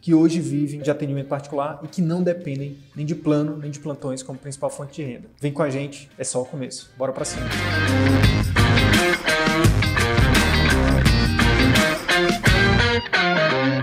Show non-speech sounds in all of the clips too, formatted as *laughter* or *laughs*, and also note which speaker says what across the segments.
Speaker 1: que hoje vivem de atendimento particular e que não dependem nem de plano nem de plantões como principal fonte de renda. Vem com a gente, é só o começo. Bora para cima.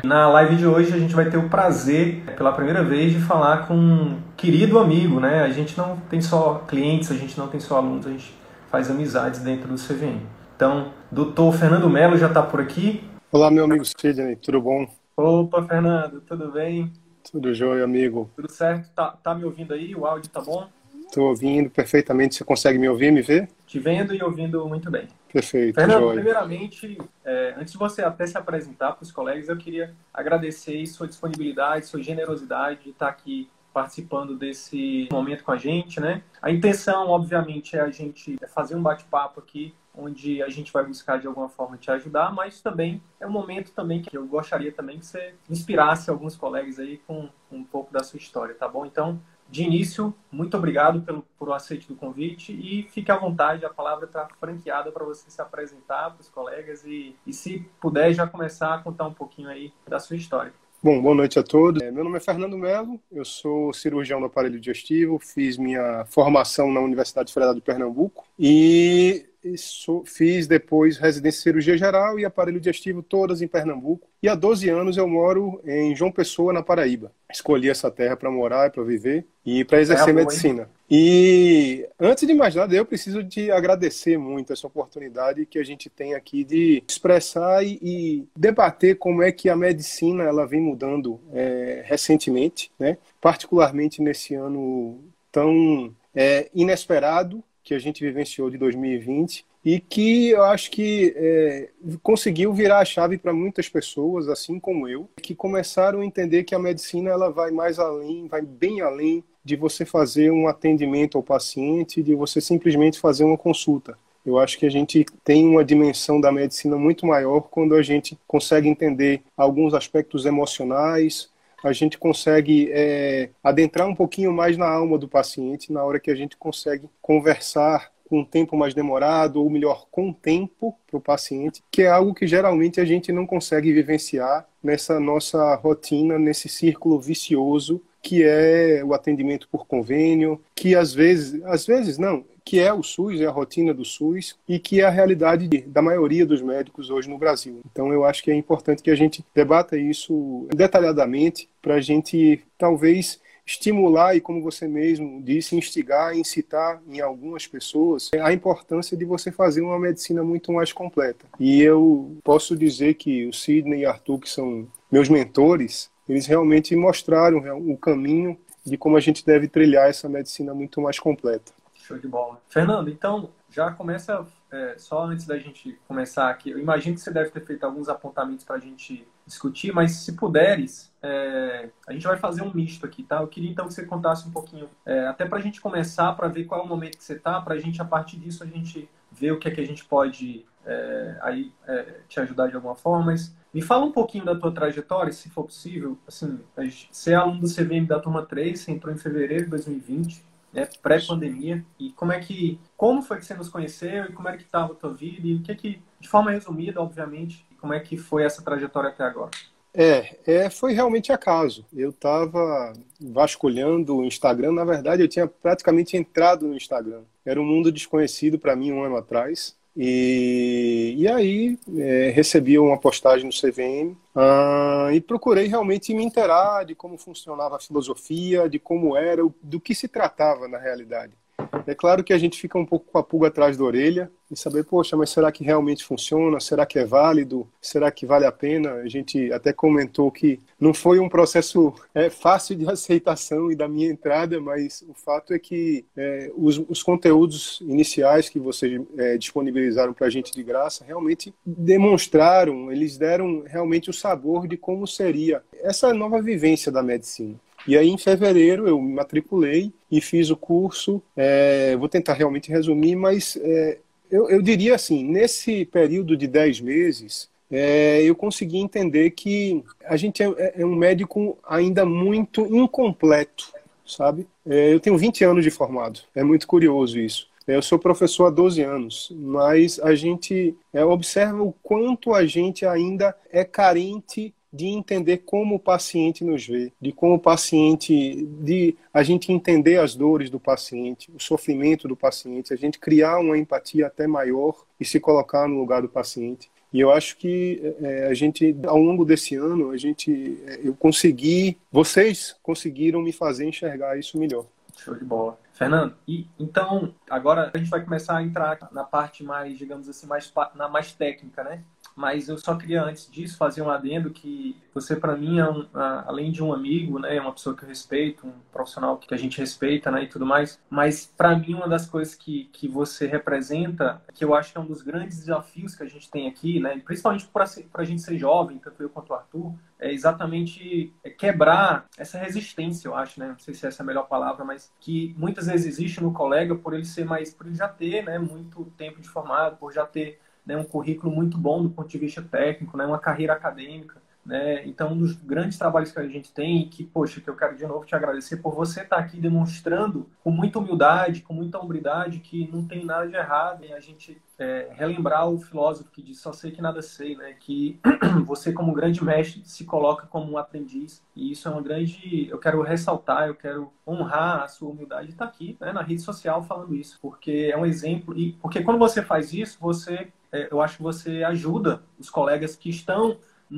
Speaker 1: Na live de hoje a gente vai ter o prazer, pela primeira vez, de falar com um querido amigo, né? A gente não tem só clientes, a gente não tem só alunos, a gente faz amizades dentro do CVM. Então, doutor Fernando Melo já está por aqui.
Speaker 2: Olá, meu amigo Sidney, tudo bom?
Speaker 1: Opa, Fernando, tudo bem?
Speaker 2: Tudo jóia, amigo.
Speaker 1: Tudo certo? Tá, tá me ouvindo aí? O áudio tá bom?
Speaker 2: Estou ouvindo perfeitamente. Você consegue me ouvir, me ver?
Speaker 1: Te vendo e ouvindo muito bem.
Speaker 2: Perfeito,
Speaker 1: Fernando,
Speaker 2: jóia.
Speaker 1: primeiramente, é, antes de você até se apresentar para os colegas, eu queria agradecer sua disponibilidade, sua generosidade de estar aqui participando desse momento com a gente, né? A intenção, obviamente, é a gente fazer um bate-papo aqui onde a gente vai buscar de alguma forma te ajudar, mas também é um momento também que eu gostaria também que você inspirasse alguns colegas aí com um pouco da sua história, tá bom? Então, de início, muito obrigado pelo por o aceite do convite e fique à vontade, a palavra está franqueada para você se apresentar para os colegas e, e se puder já começar a contar um pouquinho aí da sua história.
Speaker 2: Bom, boa noite a todos. Meu nome é Fernando Melo, eu sou cirurgião do aparelho digestivo, fiz minha formação na Universidade Federal de Pernambuco e fiz depois residência em cirurgia geral e aparelho digestivo todas em Pernambuco. E há 12 anos eu moro em João Pessoa, na Paraíba. Escolhi essa terra para morar, para viver e para exercer é medicina. Boa, e antes de mais nada, eu preciso de agradecer muito essa oportunidade que a gente tem aqui de expressar e, e debater como é que a medicina ela vem mudando é, recentemente, né? particularmente nesse ano tão é, inesperado que a gente vivenciou de 2020 e que eu acho que é, conseguiu virar a chave para muitas pessoas, assim como eu, que começaram a entender que a medicina ela vai mais além, vai bem além de você fazer um atendimento ao paciente, de você simplesmente fazer uma consulta. Eu acho que a gente tem uma dimensão da medicina muito maior quando a gente consegue entender alguns aspectos emocionais, a gente consegue é, adentrar um pouquinho mais na alma do paciente na hora que a gente consegue conversar com um tempo mais demorado, ou melhor, com tempo para o paciente, que é algo que geralmente a gente não consegue vivenciar nessa nossa rotina, nesse círculo vicioso que é o atendimento por convênio, que às vezes, às vezes não, que é o SUS, é a rotina do SUS e que é a realidade da maioria dos médicos hoje no Brasil. Então eu acho que é importante que a gente debata isso detalhadamente para a gente talvez estimular e, como você mesmo disse, instigar, incitar em algumas pessoas a importância de você fazer uma medicina muito mais completa. E eu posso dizer que o Sidney e Arthur, que são meus mentores, eles realmente mostraram o caminho de como a gente deve trilhar essa medicina muito mais completa.
Speaker 1: Show de bola. Fernando, então, já começa, é, só antes da gente começar aqui, eu imagino que você deve ter feito alguns apontamentos para a gente discutir, mas se puderes, é, a gente vai fazer um misto aqui, tá? Eu queria então que você contasse um pouquinho, é, até para a gente começar, para ver qual é o momento que você está, para a gente, a partir disso, a gente ver o que é que a gente pode é, aí é, te ajudar de alguma forma, mas me fala um pouquinho da tua trajetória, se for possível. Assim, você é aluno do CVM da turma 3, você entrou em fevereiro de 2020, né, pré-pandemia. E como é que, como foi que você nos conheceu e como é que estava a tua vida e o que é que, de forma resumida, obviamente, como é que foi essa trajetória até agora?
Speaker 2: É, é foi realmente acaso. Eu estava vasculhando o Instagram. Na verdade, eu tinha praticamente entrado no Instagram. Era um mundo desconhecido para mim um ano atrás. E, e aí é, recebi uma postagem no CVM uh, e procurei realmente me inteirar de como funcionava a filosofia, de como era, do que se tratava na realidade. É claro que a gente fica um pouco com a pulga atrás da orelha, e saber, poxa, mas será que realmente funciona? Será que é válido? Será que vale a pena? A gente até comentou que não foi um processo é, fácil de *laughs* aceitação e da minha entrada, mas o fato é que é, os, os, conteúdos iniciais que vocês é, disponibilizaram para a gente de graça realmente demonstraram, eles deram realmente o sabor de como seria essa nova vivência da medicina. E aí, em fevereiro, eu me matriculei e fiz o curso. É, vou tentar realmente resumir, mas é, eu, eu, diria assim: nesse período de 10 meses, é, eu consegui entender que a gente é, é um médico ainda muito incompleto, sabe? É, eu tenho 20 anos de formado, é muito curioso isso. Eu sou professor há 12 anos, mas a gente é, observa o quanto a gente ainda é carente de entender como o paciente nos vê, de como o paciente, de a gente entender as dores do paciente, o sofrimento do paciente, a gente criar uma empatia até maior e se colocar no lugar do paciente. E eu acho que é, a gente, ao longo desse ano, a gente, é, eu consegui, vocês conseguiram me fazer enxergar isso melhor.
Speaker 1: Show de bola. Fernando, e então agora a gente vai começar a entrar na parte mais, digamos assim, mais na mais técnica, né? Mas eu só queria antes disso fazer um adendo que você para mim é um, além de um amigo, né, é uma pessoa que eu respeito, um profissional que a gente respeita, né, e tudo mais. Mas para mim uma das coisas que, que você representa, que eu acho que é um dos grandes desafios que a gente tem aqui, né, principalmente para a gente ser jovem, tanto eu quanto o Arthur, é exatamente quebrar essa resistência, eu acho, né? Não sei se essa é a melhor palavra, mas que muitas vezes existe no colega por ele ser mais, por ele já ter, né, muito tempo de formado, por já ter né, um currículo muito bom do ponto de vista técnico, né, uma carreira acadêmica. Né? Então, um dos grandes trabalhos que a gente tem, e que, poxa, que eu quero de novo te agradecer por você estar aqui demonstrando com muita humildade, com muita hombridade, que não tem nada de errado em a gente é, relembrar o filósofo que diz só sei que nada sei, né? Que *clears throat* você, como grande mestre, se coloca como um aprendiz. E isso é uma grande. Eu quero ressaltar, eu quero honrar a sua humildade de estar aqui né, na rede social falando isso, porque é um exemplo. E porque quando você faz isso, você eu acho que você ajuda os colegas que estão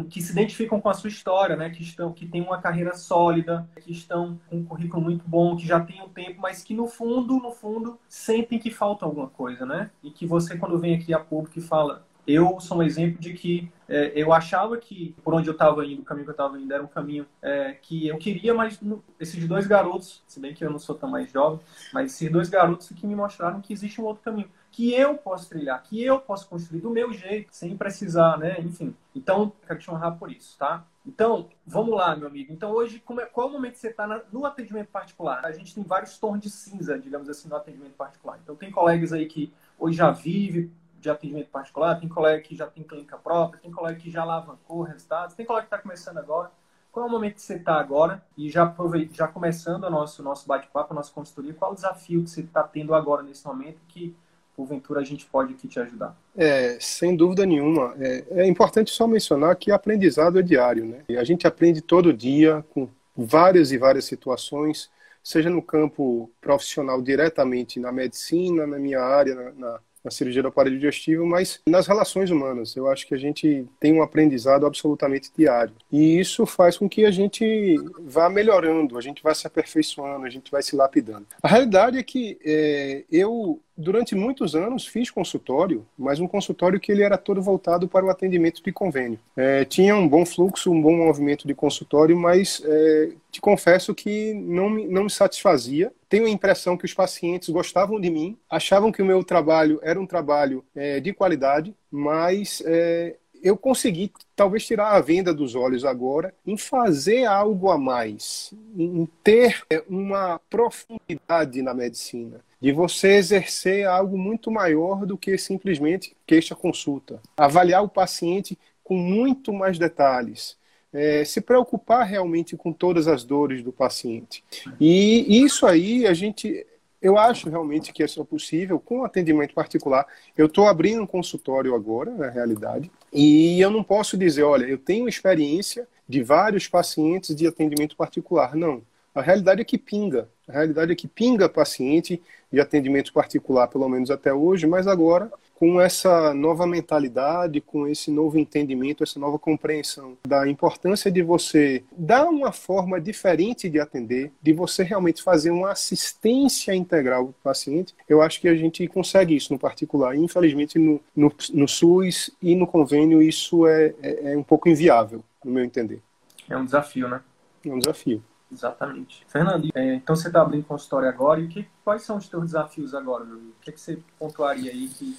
Speaker 1: que se identificam com a sua história, né? Que estão, que têm uma carreira sólida, que estão com um currículo muito bom, que já têm um tempo, mas que no fundo, no fundo, sentem que falta alguma coisa, né? E que você, quando vem aqui a público e fala, eu sou um exemplo de que é, eu achava que por onde eu estava indo, o caminho que eu estava indo era um caminho é, que eu queria, mas no, esses dois garotos, se bem que eu não sou tão mais jovem, mas esses dois garotos que me mostraram que existe um outro caminho que eu posso trilhar, que eu posso construir do meu jeito, sem precisar, né? Enfim. Então, quero te honrar por isso, tá? Então, vamos lá, meu amigo. Então, hoje, é, qual é o momento que você está no atendimento particular? A gente tem vários tons de cinza, digamos assim, no atendimento particular. Então, tem colegas aí que hoje já vive de atendimento particular, tem colega que já tem clínica própria, tem colega que já alavancou resultados, tem colega que está começando agora. Qual é o momento que você está agora? E já, já começando o nosso, nosso bate-papo, a nossa consultoria, qual o desafio que você está tendo agora nesse momento que porventura a gente pode aqui te ajudar?
Speaker 2: É, sem dúvida nenhuma. É, é, importante só mencionar que aprendizado é diário, né? A gente aprende todo dia com várias e várias situações, seja no campo profissional diretamente na medicina, na minha área, na, na na cirurgia do aparelho digestivo, mas nas relações humanas. Eu acho que a gente tem um aprendizado absolutamente diário. E isso faz com que a gente vá melhorando, a gente vá se aperfeiçoando, a gente vai se lapidando. A realidade é que é, eu durante muitos anos fiz consultório, mas um consultório que ele era todo voltado para o atendimento de convênio. É, tinha um bom fluxo, um bom movimento de consultório, mas é, te confesso que não me, não me satisfazia. Tenho a impressão que os pacientes gostavam de mim, achavam que o meu trabalho era um trabalho é, de qualidade, mas é, eu consegui talvez tirar a venda dos olhos agora em fazer algo a mais, em ter é, uma profundidade na medicina de você exercer algo muito maior do que simplesmente queixa consulta. Avaliar o paciente com muito mais detalhes. É, se preocupar realmente com todas as dores do paciente. E isso aí a gente. Eu acho realmente que é possível com atendimento particular. Eu estou abrindo um consultório agora, na realidade, e eu não posso dizer, olha, eu tenho experiência de vários pacientes de atendimento particular. Não. A realidade é que pinga. A realidade é que pinga paciente de atendimento particular, pelo menos até hoje, mas agora, com essa nova mentalidade, com esse novo entendimento, essa nova compreensão da importância de você dar uma forma diferente de atender, de você realmente fazer uma assistência integral para o paciente, eu acho que a gente consegue isso no particular. Infelizmente, no, no, no SUS e no convênio, isso é, é, é um pouco inviável, no meu entender.
Speaker 1: É um desafio, né?
Speaker 2: É um desafio.
Speaker 1: Exatamente. Fernando, é, então você está abrindo consultório agora, e que, quais são os teus desafios agora, meu amigo? O que, é que você pontuaria aí que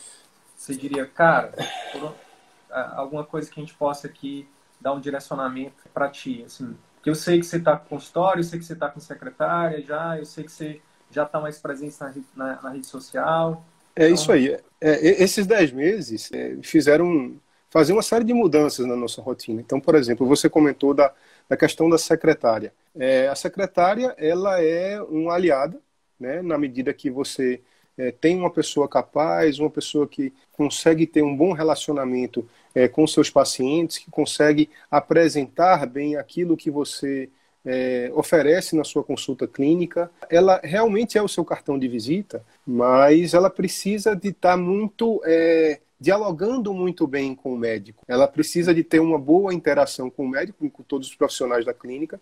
Speaker 1: você diria, cara, alguma coisa que a gente possa aqui dar um direcionamento para ti, assim? Porque eu sei que você está com consultório, eu sei que você está com secretária já, eu sei que você já está mais presente na, na, na, rede social.
Speaker 2: É então... isso aí. É, esses dez meses é, fizeram fazer uma série de mudanças na nossa rotina. Então, por exemplo, você comentou da, da questão da secretária. É, a secretária ela é uma aliada, né, na medida que você é, tem uma pessoa capaz, uma pessoa que consegue ter um bom relacionamento é, com seus pacientes, que consegue apresentar bem aquilo que você é, oferece na sua consulta clínica. Ela realmente é o seu cartão de visita, mas ela precisa de estar muito é, dialogando muito bem com o médico. Ela precisa de ter uma boa interação com o médico, com todos os profissionais da clínica.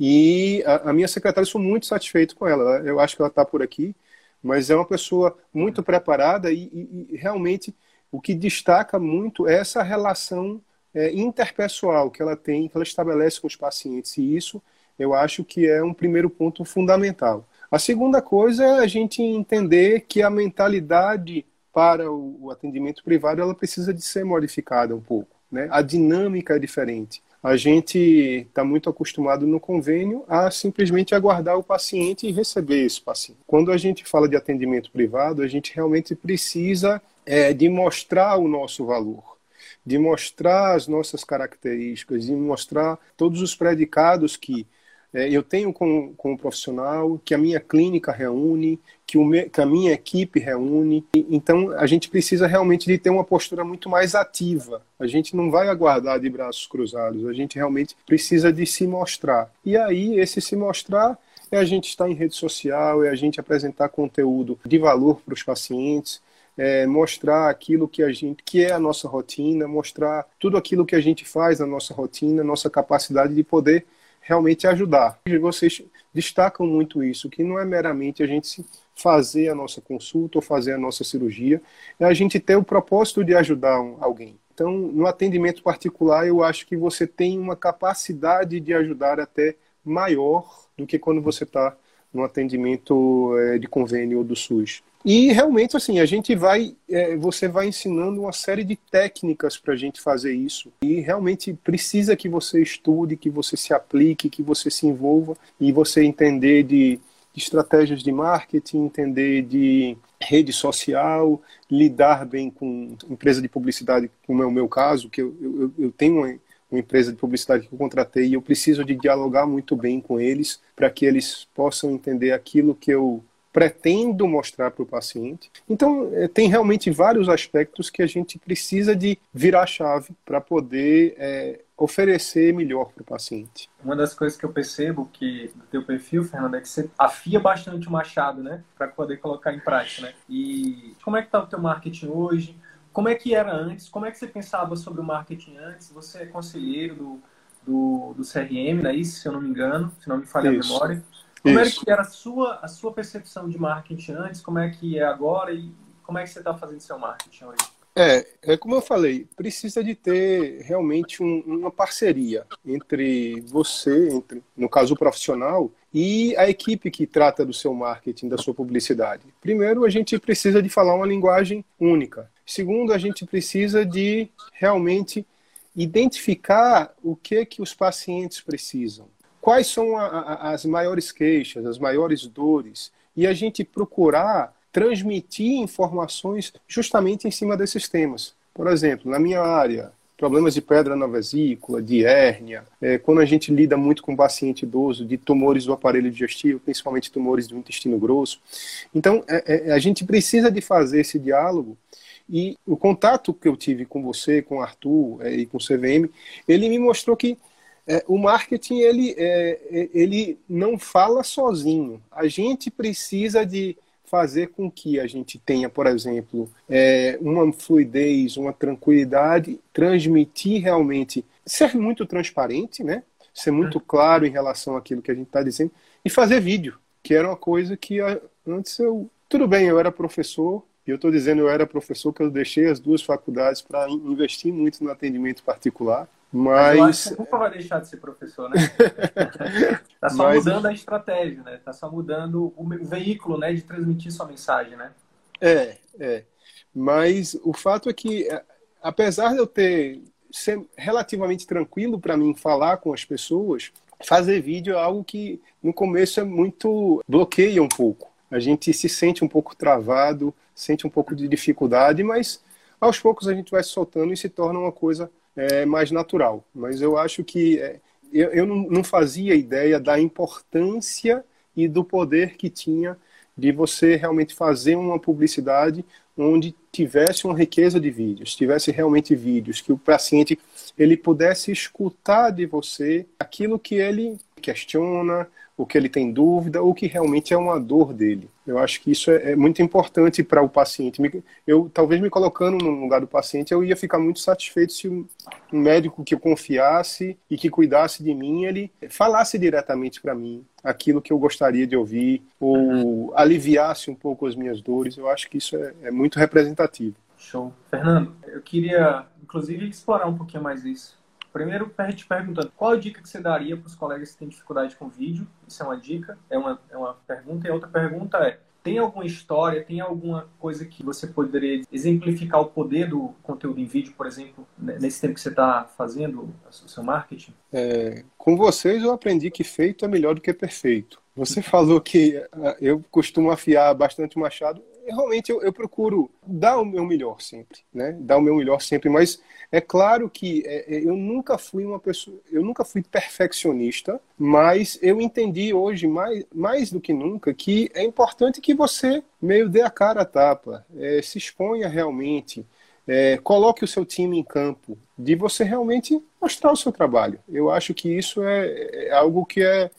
Speaker 2: E a, a minha secretária, sou muito satisfeito com ela. Eu acho que ela está por aqui, mas é uma pessoa muito preparada e, e, e realmente o que destaca muito é essa relação é, interpessoal que ela tem, que ela estabelece com os pacientes. E isso eu acho que é um primeiro ponto fundamental. A segunda coisa é a gente entender que a mentalidade para o, atendimento privado ela precisa de ser modificada um pouco. Né? A dinâmica é diferente. A gente está muito acostumado no convênio a simplesmente aguardar o paciente e receber esse paciente. Quando a gente fala de atendimento privado, a gente realmente precisa é, de mostrar o nosso valor, de mostrar as nossas características, de mostrar todos os predicados que eu tenho com, com o profissional, que a minha clínica reúne, que, o me, que a minha equipe reúne. Então, a gente precisa realmente de ter uma postura muito mais ativa. A gente não vai aguardar de braços cruzados, a gente realmente precisa de se mostrar. E aí, esse se mostrar é a gente estar em rede social, é a gente apresentar conteúdo de valor para os pacientes, é, mostrar aquilo que a gente que é a nossa rotina, mostrar tudo aquilo que a gente faz na nossa rotina, nossa capacidade de poder realmente ajudar. Vocês destacam muito isso, que não é meramente a gente fazer a nossa consulta ou fazer a nossa cirurgia, é a gente ter o propósito de ajudar alguém. Então, no atendimento particular, eu acho que você tem uma capacidade de ajudar até maior do que quando você está no atendimento é, de convênio do SUS. E realmente, assim, a gente vai, é, você vai ensinando uma série de técnicas para a gente fazer isso. E realmente precisa que você estude, que você se aplique, que você se envolva e você entender de, de estratégias de marketing, entender de rede social, lidar bem com empresa de publicidade, como é o meu caso, que eu, eu, eu tenho uma, uma empresa de publicidade que eu contratei e eu preciso de dialogar muito bem com eles para que eles possam entender aquilo que eu pretendo mostrar para o paciente. Então, é, tem realmente vários aspectos que a gente precisa de virar chave para poder é, oferecer melhor para o paciente.
Speaker 1: Uma das coisas que eu percebo que do teu perfil, Fernando, é que você afia bastante o machado, né, para poder colocar em prática, né? E como é que está o teu marketing hoje? Como é que era antes? Como é que você pensava sobre o marketing antes? Você é conselheiro do, do, do CRM, não é isso, se eu não me engano, se não me falha a memória. Como Isso. é que era a sua, a sua percepção de marketing antes? Como é que é agora? E como é que você está fazendo seu marketing hoje?
Speaker 2: É, é como eu falei, precisa de ter realmente um, uma parceria entre você, entre, no caso o profissional, e a equipe que trata do seu marketing, da sua publicidade. Primeiro, a gente precisa de falar uma linguagem única. Segundo, a gente precisa de realmente identificar o que que os pacientes precisam quais são a, a, as maiores queixas, as maiores dores, e a gente procurar transmitir informações justamente em cima desses temas. Por exemplo, na minha área, problemas de pedra na vesícula, de hérnia, é, quando a gente lida muito com paciente idoso, de tumores do aparelho digestivo, principalmente tumores do intestino grosso. Então, é, é, a gente precisa de fazer esse diálogo e o contato que eu tive com você, com o Arthur é, e com o CVM, ele me mostrou que é, o marketing ele, é, é, ele não fala sozinho. A gente precisa de fazer com que a gente tenha, por exemplo, é, uma fluidez, uma tranquilidade, transmitir realmente, ser muito transparente, né? Ser muito uhum. claro em relação àquilo que a gente está dizendo e fazer vídeo, que era uma coisa que antes eu tudo bem, eu era professor, e eu estou dizendo eu era professor porque eu deixei as duas faculdades para investir muito no atendimento particular. Mas. Eu acho
Speaker 1: que nunca vai deixar de ser professor, né? Está *laughs* só mas... mudando a estratégia, né? Está só mudando o veículo, né, de transmitir sua mensagem, né?
Speaker 2: É, é. Mas o fato é que, é, apesar de eu ter ser relativamente tranquilo para mim falar com as pessoas, fazer vídeo é algo que no começo é muito bloqueia um pouco a gente se sente um pouco travado, sente um pouco de dificuldade, mas aos poucos a gente vai soltando e se torna uma coisa é, mais natural. Mas eu acho que é, eu, eu não, não fazia ideia da importância e do poder que tinha de você realmente fazer uma publicidade onde tivesse uma riqueza de vídeos, tivesse realmente vídeos que o paciente ele pudesse escutar de você aquilo que ele questiona, o que ele tem dúvida, o que realmente é uma dor dele. Eu acho que isso é, é muito importante para o paciente. Eu, talvez me colocando no lugar do paciente, eu ia ficar muito satisfeito se um médico que eu confiasse e que cuidasse de mim, ele falasse diretamente para mim aquilo que eu gostaria de ouvir, ou uhum. aliviasse um pouco as minhas dores. Eu acho que isso é, é muito representativo.
Speaker 1: Show. Fernando, eu queria, inclusive, explorar um pouquinho mais isso Primeiro, gente perguntando qual a dica que você daria para os colegas que têm dificuldade com vídeo? Isso é uma dica, é uma, é uma pergunta. E a outra pergunta é: tem alguma história, tem alguma coisa que você poderia exemplificar o poder do conteúdo em vídeo, por exemplo, nesse tempo que você está fazendo o seu marketing?
Speaker 2: É, com vocês eu aprendi que feito é melhor do que perfeito. Você *laughs* falou que ah, eu costumo afiar bastante o machado realmente eu, eu, procuro dar o meu melhor sempre, né? Dar o meu melhor sempre, mas é claro que é, é, eu nunca fui uma pessoa, eu nunca fui perfeccionista, mas eu entendi hoje mais, mais do que nunca que é importante que você meio dê a cara a tapa, é, se exponha realmente, é, coloque o seu time em campo, de você realmente mostrar o seu trabalho. Eu acho que isso é, é algo que é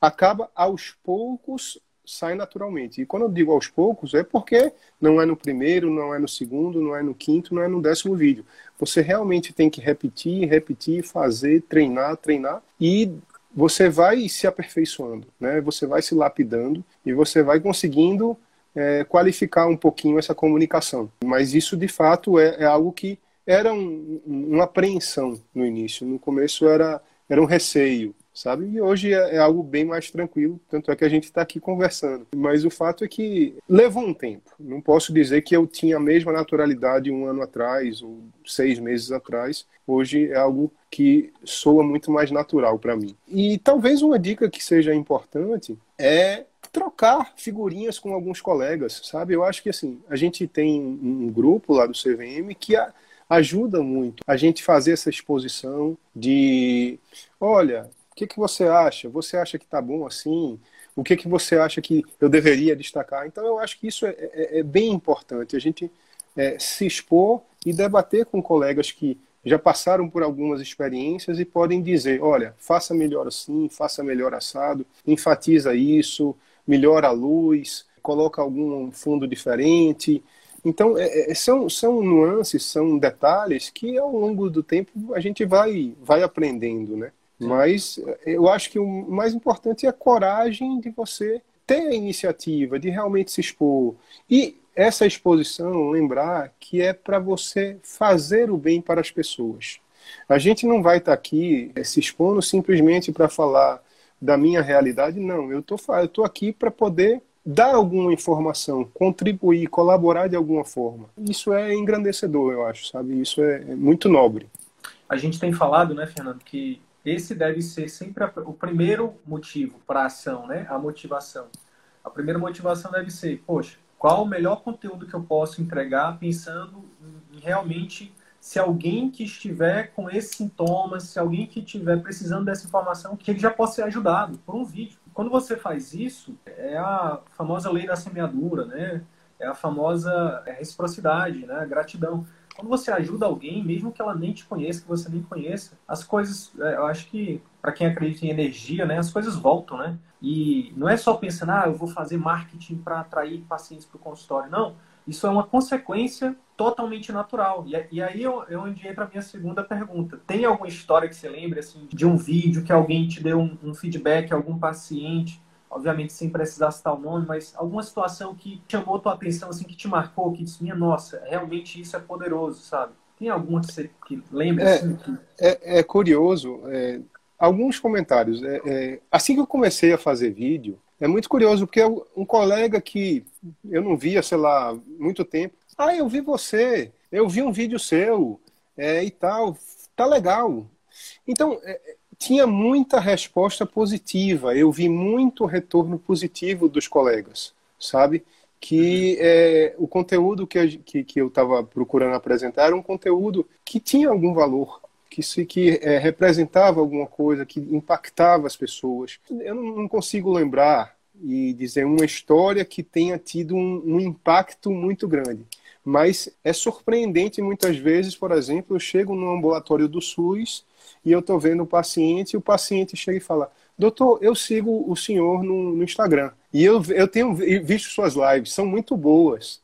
Speaker 2: acaba aos poucos sai naturalmente. E quando eu digo aos poucos, é porque não é no primeiro, não é no segundo, não é no quinto, não é no décimo vídeo. Você realmente tem que repetir, repetir, fazer, treinar, treinar e você vai se aperfeiçoando, né? Você vai se lapidando e você vai conseguindo é, qualificar um pouquinho essa comunicação. Mas isso, de fato, é, é algo que era um, uma apreensão no início. No começo era, era um receio sabe? E hoje é, é, algo bem mais tranquilo, tanto é que a gente está aqui conversando. Mas o fato é que levou um tempo. Não posso dizer que eu tinha a mesma naturalidade um ano atrás ou seis meses atrás. Hoje é algo que soa muito mais natural para mim. E talvez uma dica que seja importante é trocar figurinhas com alguns colegas, sabe? Eu acho que assim, a gente tem um grupo lá do CVM que a, ajuda muito a gente fazer essa exposição de, olha, que, que você acha? Você acha que está bom assim? O que, que você acha que eu deveria destacar? Então, eu acho que isso é, é, é bem importante, a gente é, se expor e debater com colegas que já passaram por algumas experiências e podem dizer, olha, faça melhor assim, faça melhor assado, enfatiza isso, melhora a luz, coloca algum fundo diferente. Então, é, é, são, são nuances, são detalhes que ao longo do tempo a gente vai, vai aprendendo, né? Mas eu acho que o mais importante é a coragem de você ter a iniciativa, de realmente se expor. E essa exposição, lembrar que é para você fazer o bem para as pessoas. A gente não vai estar tá aqui eh, se expondo simplesmente para falar da minha realidade, não. Eu tô, estou aqui para poder dar alguma informação, contribuir, colaborar de alguma forma. Isso é engrandecedor, eu acho, sabe? Isso é, é muito nobre.
Speaker 1: A gente tem falado, né, Fernando, que esse deve ser sempre a, o primeiro motivo para a ação, né? A motivação. A primeira motivação deve ser, poxa, qual o melhor conteúdo que eu posso entregar pensando em, em realmente se alguém que estiver com esses sintomas, se alguém que estiver precisando dessa informação, que ele já possa ser ajudado por um vídeo. Quando você faz isso, é a famosa lei da semeadura, né? É a famosa é, reciprocidade, né? Gratidão quando você ajuda alguém, mesmo que ela nem te conheça, que você nem conheça, as coisas, é, eu acho que para quem acredita em energia, né, as coisas voltam, né? E não é só pensando, ah, eu vou fazer marketing para atrair pacientes para o consultório. Não, isso é uma consequência totalmente natural. E, e aí é onde entra a minha segunda pergunta. Tem alguma história que você lembre, assim, de um vídeo que alguém te deu um, um feedback, algum paciente, obviamente sem precisar citar o nome, mas alguma situação que chamou tua atenção, assim, que te marcou, que disse, minha nossa, realmente isso é poderoso, sabe? Tem alguma que você que lembra?
Speaker 2: É,
Speaker 1: assim, que...
Speaker 2: é, é curioso, é, alguns comentários. É, é, assim que eu comecei a fazer vídeo, é muito curioso, porque um colega que eu não via, sei lá, muito tempo, ah, eu vi você, eu vi um vídeo seu é, e tal, tá legal. Então, tinha muita resposta positiva, eu vi muito retorno positivo dos colegas, sabe? Que é, o conteúdo que, que, que eu estava procurando apresentar era um conteúdo que tinha algum valor, que se que é, representava alguma coisa, que impactava as pessoas. Eu não, não, consigo lembrar e dizer uma história que tenha tido um, um impacto muito grande. Mas é surpreendente muitas vezes, por exemplo, eu chego no ambulatório do SUS e eu estou vendo o paciente e o paciente chega e fala: Doutor, eu sigo o senhor no, no Instagram e eu, eu tenho visto suas lives, são muito boas.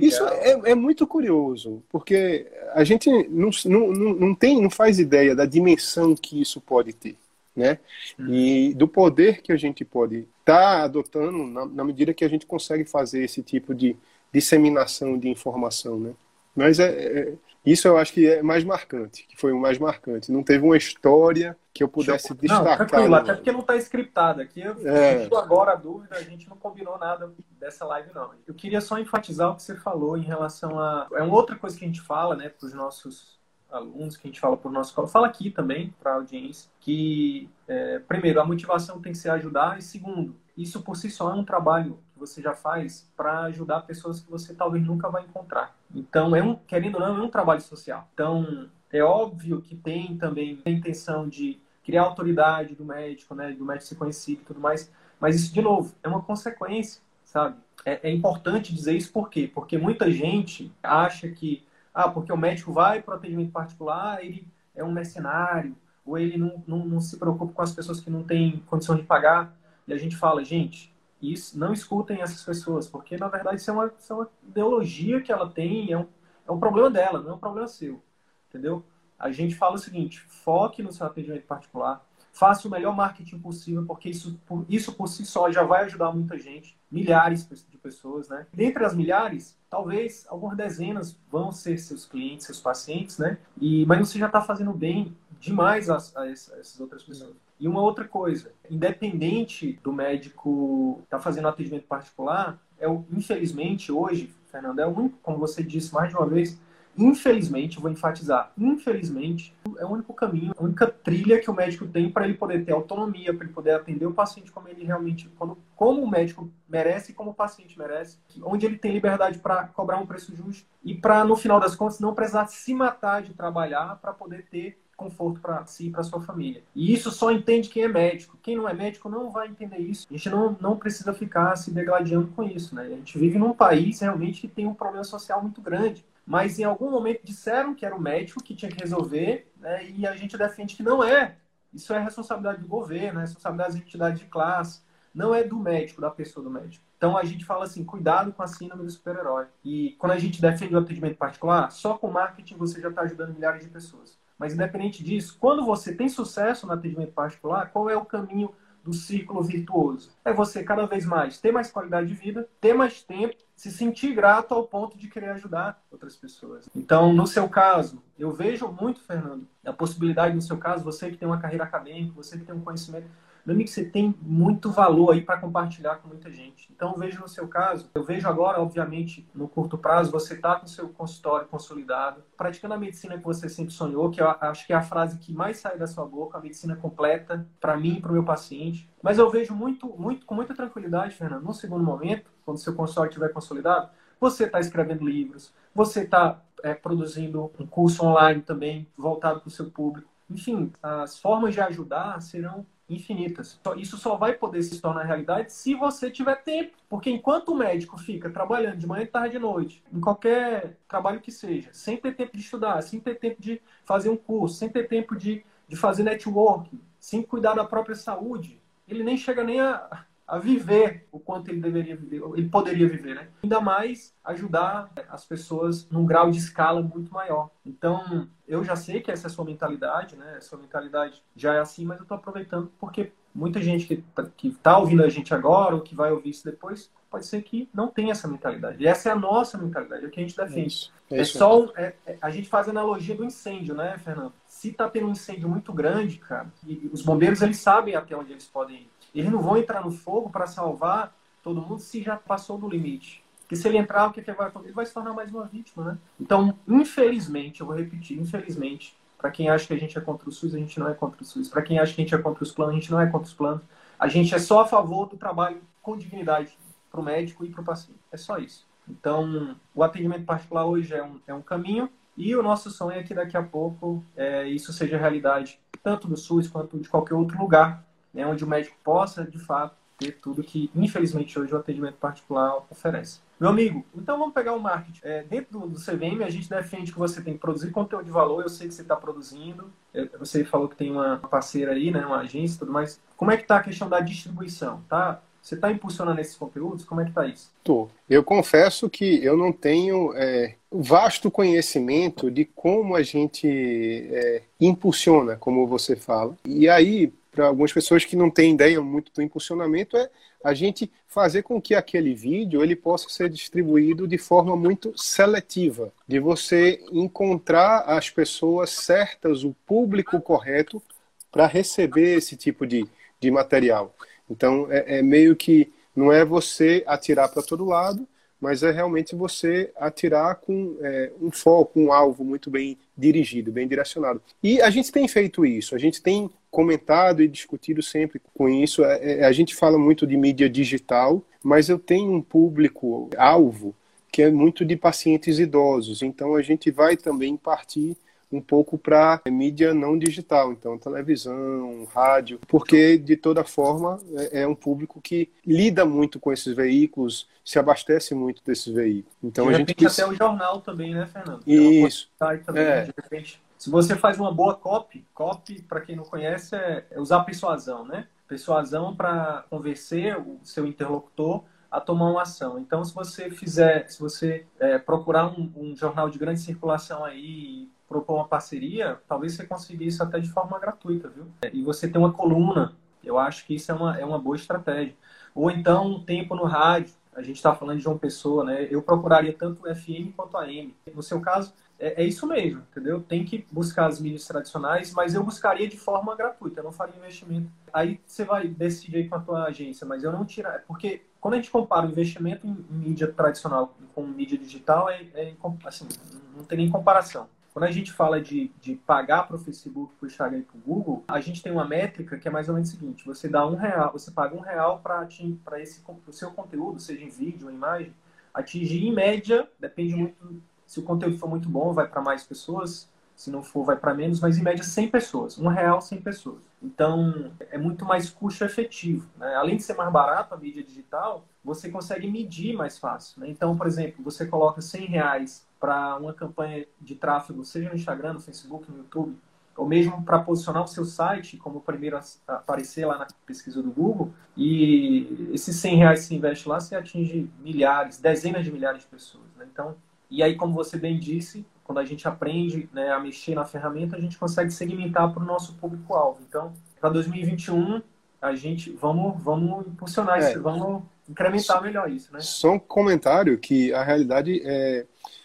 Speaker 2: Isso é, é, muito curioso, porque a gente não, não, não, tem, não faz ideia da dimensão que isso pode ter, né? Hum. E do poder que a gente pode estar tá adotando na, na medida que a gente consegue fazer esse tipo de disseminação de informação, né? Mas é, é, isso eu acho que é mais marcante, que foi o mais marcante. Não teve uma história que eu pudesse não, destacar.
Speaker 1: Tranquilo, no... até porque não está scriptado aqui. Eu é. agora a dúvida, a gente não combinou nada dessa live, não. Eu queria só enfatizar o que você falou em relação a. É uma outra coisa que a gente fala, né, para os nossos alunos, que a gente fala para o nosso. Fala aqui também, para a audiência, que, é, primeiro, a motivação tem que ser ajudar, e segundo, isso por si só é um trabalho você já faz para ajudar pessoas que você talvez nunca vai encontrar. Então, é um, querendo ou não, é um trabalho social. Então, é óbvio que tem também a intenção de criar autoridade do médico, né, do médico ser conhecido e tudo mais, mas isso, de novo, é uma consequência, sabe? É, é importante dizer isso por quê? Porque muita gente acha que, ah, porque o médico vai para o atendimento particular, ele é um mercenário, ou ele não, não, não se preocupa com as pessoas que não têm condição de pagar. E a gente fala, gente, isso, não escutem essas pessoas, porque na verdade isso é uma, isso é uma ideologia que ela tem, é um, é um problema dela, não é um problema seu. Entendeu? A gente fala o seguinte: foque no seu atendimento particular, faça o melhor marketing possível, porque isso por, isso por si só já vai ajudar muita gente, milhares de pessoas, né? Dentre as milhares, talvez algumas dezenas vão ser seus clientes, seus pacientes, né? E, mas você já está fazendo bem demais a, a, essas outras pessoas. E uma outra coisa, independente do médico estar tá fazendo atendimento particular, é o, infelizmente hoje, Fernando, é o único, como você disse mais de uma vez, infelizmente, vou enfatizar, infelizmente, é o único caminho, a única trilha que o médico tem para ele poder ter autonomia, para ele poder atender o paciente como ele realmente, como, como o médico merece e como o paciente merece, onde ele tem liberdade para cobrar um preço justo e para, no final das contas, não precisar se matar de trabalhar para poder ter conforto para si e para sua família. E isso só entende quem é médico. Quem não é médico não vai entender isso. A gente não, não precisa ficar se degladiando com isso, né? A gente vive num país realmente que tem um problema social muito grande. Mas em algum momento disseram que era o médico que tinha que resolver, né? e a gente defende que não é. Isso é responsabilidade do governo, é responsabilidade das entidades de classe, não é do médico, da pessoa do médico. Então a gente fala assim, cuidado com a síndrome do super-herói. E quando a gente defende o atendimento particular, só com marketing você já está ajudando milhares de pessoas. Mas independente disso, quando você tem sucesso no atendimento particular, qual é o caminho do círculo virtuoso? É você cada vez mais ter mais qualidade de vida, ter mais tempo, se sentir grato ao ponto de querer ajudar outras pessoas. Então, no seu caso, eu vejo muito, Fernando, a possibilidade no seu caso, você que tem uma carreira acadêmica, você que tem um conhecimento, meu amigo, você tem muito valor aí para compartilhar com muita gente. Então, vejo no seu caso, eu vejo agora, obviamente, no curto prazo, você está com seu consultório consolidado, praticando a medicina que você sempre sonhou, que eu acho que é a frase que mais sai da sua boca, a medicina completa, para mim e para o meu paciente. Mas eu vejo muito, muito, com muita tranquilidade, Fernando, no segundo momento, quando seu consultório estiver consolidado, você está escrevendo livros, você está é, produzindo um curso online também, voltado para o seu público. Enfim, as formas de ajudar serão infinitas. Isso só vai poder se tornar realidade se você tiver tempo. Porque enquanto o médico fica trabalhando de manhã, tarde e noite, em qualquer trabalho que seja, sem ter tempo de estudar, sem ter tempo de fazer um curso, sem ter tempo de, de fazer networking, sem cuidar da própria saúde, ele nem chega nem a, a viver o quanto ele deveria viver, ele poderia viver, né? Ainda mais ajudar as pessoas num grau de escala muito maior. Então, eu já sei que essa é a sua mentalidade, né? A sua mentalidade já é assim, mas eu estou aproveitando porque muita gente que está tá ouvindo a gente agora ou que vai ouvir isso depois, pode ser que não tenha essa mentalidade. E essa é a nossa mentalidade, é o que a gente defende. É, isso, é, só é, é, a gente faz a analogia do incêndio, né, Fernando? Se está tendo um incêndio muito grande, cara, e os bombeiros eles sabem até onde eles podem ir. Eles não vão entrar no fogo para salvar todo mundo se já passou do limite. Porque se ele entrar, o que, é que vai acontecer? Ele vai se tornar mais uma vítima, né? Então, infelizmente, eu vou repetir, infelizmente, para quem acha que a gente é contra o SUS, a gente não é contra o SUS. Para quem acha que a gente é contra os planos, a gente não é contra os planos. A gente é só a favor do trabalho com dignidade para o médico e para o paciente. É só isso. Então, o atendimento particular hoje é um, é um caminho e o nosso sonho é que daqui a pouco é, isso seja realidade, tanto do SUS quanto de qualquer outro lugar né, onde o médico possa, de fato, ter tudo que, infelizmente, hoje o atendimento particular oferece. Meu amigo, então vamos pegar o marketing. É, dentro do, CVM, a gente defende que você tem que produzir conteúdo de valor. Eu sei que você está produzindo. É, você falou que tem uma parceira aí, né, uma agência e tudo mais. Como é que está a questão da distribuição? Tá? Você está impulsionando esses conteúdos? Como é que está isso?
Speaker 2: Tô. Eu confesso que eu não tenho é, vasto conhecimento de como a gente é, impulsiona, como você fala. E aí, para algumas pessoas que não têm ideia muito do impulsionamento é a gente fazer com que aquele vídeo ele possa ser distribuído de forma muito seletiva, de você encontrar as pessoas certas, o público correto para receber esse tipo de, de material. Então é, é meio que não é você atirar para todo lado, mas é realmente você atirar com é, um foco, um alvo muito bem dirigido, bem direcionado. E a gente tem feito isso, a gente tem comentado e discutido sempre com isso. É, é, a gente fala muito de mídia digital, mas eu tenho um público alvo que é muito de pacientes idosos, então a gente vai também partir um pouco para mídia não digital, então televisão, rádio, porque de toda forma é, é, um público que lida muito com esses veículos, se abastece muito desses veículos. Então
Speaker 1: de
Speaker 2: a gente
Speaker 1: quis... até o jornal também, né, Fernando?
Speaker 2: Isso.
Speaker 1: Também, é. De repente, se você faz uma boa copy, copy para quem não conhece é, é usar persuasão, né? Persuasão para convencer o seu interlocutor a tomar uma ação. Então, se você fizer, se você é, procurar um, um, jornal de grande circulação aí propor uma parceria, talvez você consiga isso até de forma gratuita, viu? E você tem uma coluna, eu acho que isso é uma, é uma boa estratégia. Ou então um tempo no rádio, a gente está falando de uma pessoa, né? Eu procuraria tanto o FM quanto a AM. No seu caso, é, é, isso mesmo, entendeu? Tem que buscar as mídias tradicionais, mas eu buscaria de forma gratuita, eu não faria investimento. Aí você vai decidir com a tua agência, mas eu não tirar, porque quando a gente compara o investimento em mídia tradicional com mídia digital, é, é assim, não tem nem comparação. Quando a gente fala de, de pagar para o Facebook, para o Instagram e para o Google, a gente tem uma métrica que é mais ou menos o seguinte: você dá um real, você paga um real para esse o seu conteúdo, seja em vídeo ou imagem, atingir em média, depende muito se o conteúdo for muito bom, vai para mais pessoas, se não for, vai para menos, mas em média 100 pessoas, um real 100 pessoas. Então é muito mais custo efetivo. Né? Além de ser mais barato a mídia digital, você consegue medir mais fácil. Né? Então, por exemplo, você coloca 100 reais para uma campanha de tráfego, seja no Instagram, no Facebook, no YouTube, ou mesmo para posicionar o seu site como o primeiro a aparecer lá na pesquisa do Google, e esses 100 reais que você investe lá, você atinge milhares, dezenas de milhares de pessoas. Né? Então, e aí, como você bem disse, quando a gente aprende né, a mexer na ferramenta, a gente consegue segmentar para o nosso público-alvo. Então, para 2021, a gente vamos, vamos impulsionar é, isso, vamos incrementar melhor isso. Né?
Speaker 2: Só um comentário que a realidade é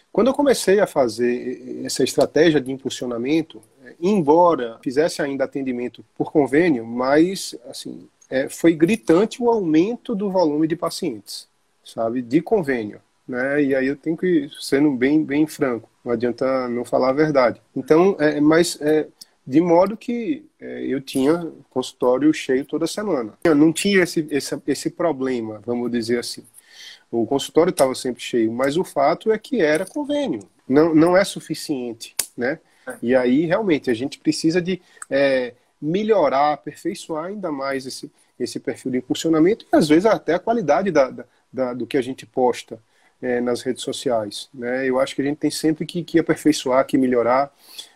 Speaker 2: quando eu comecei a fazer essa estratégia de impulsionamento, embora fizesse ainda atendimento por convênio, mas assim é, foi gritante o aumento do volume de pacientes, sabe, de convênio, né? E aí eu tenho que sendo bem bem franco, não adianta não falar a verdade. Então, é, mas é, de modo que é, eu tinha consultório cheio toda semana. Eu não tinha esse, esse, esse problema, vamos dizer assim. O consultório estava sempre cheio, mas o fato é que era convênio. Não, não é suficiente, né? E aí, realmente, a gente precisa de é, melhorar, aperfeiçoar ainda mais esse, esse perfil de impulsionamento e, às vezes, até a qualidade da, da, da do que a gente posta é, nas redes sociais. Né? Eu acho que a gente tem sempre que, que aperfeiçoar, que melhorar.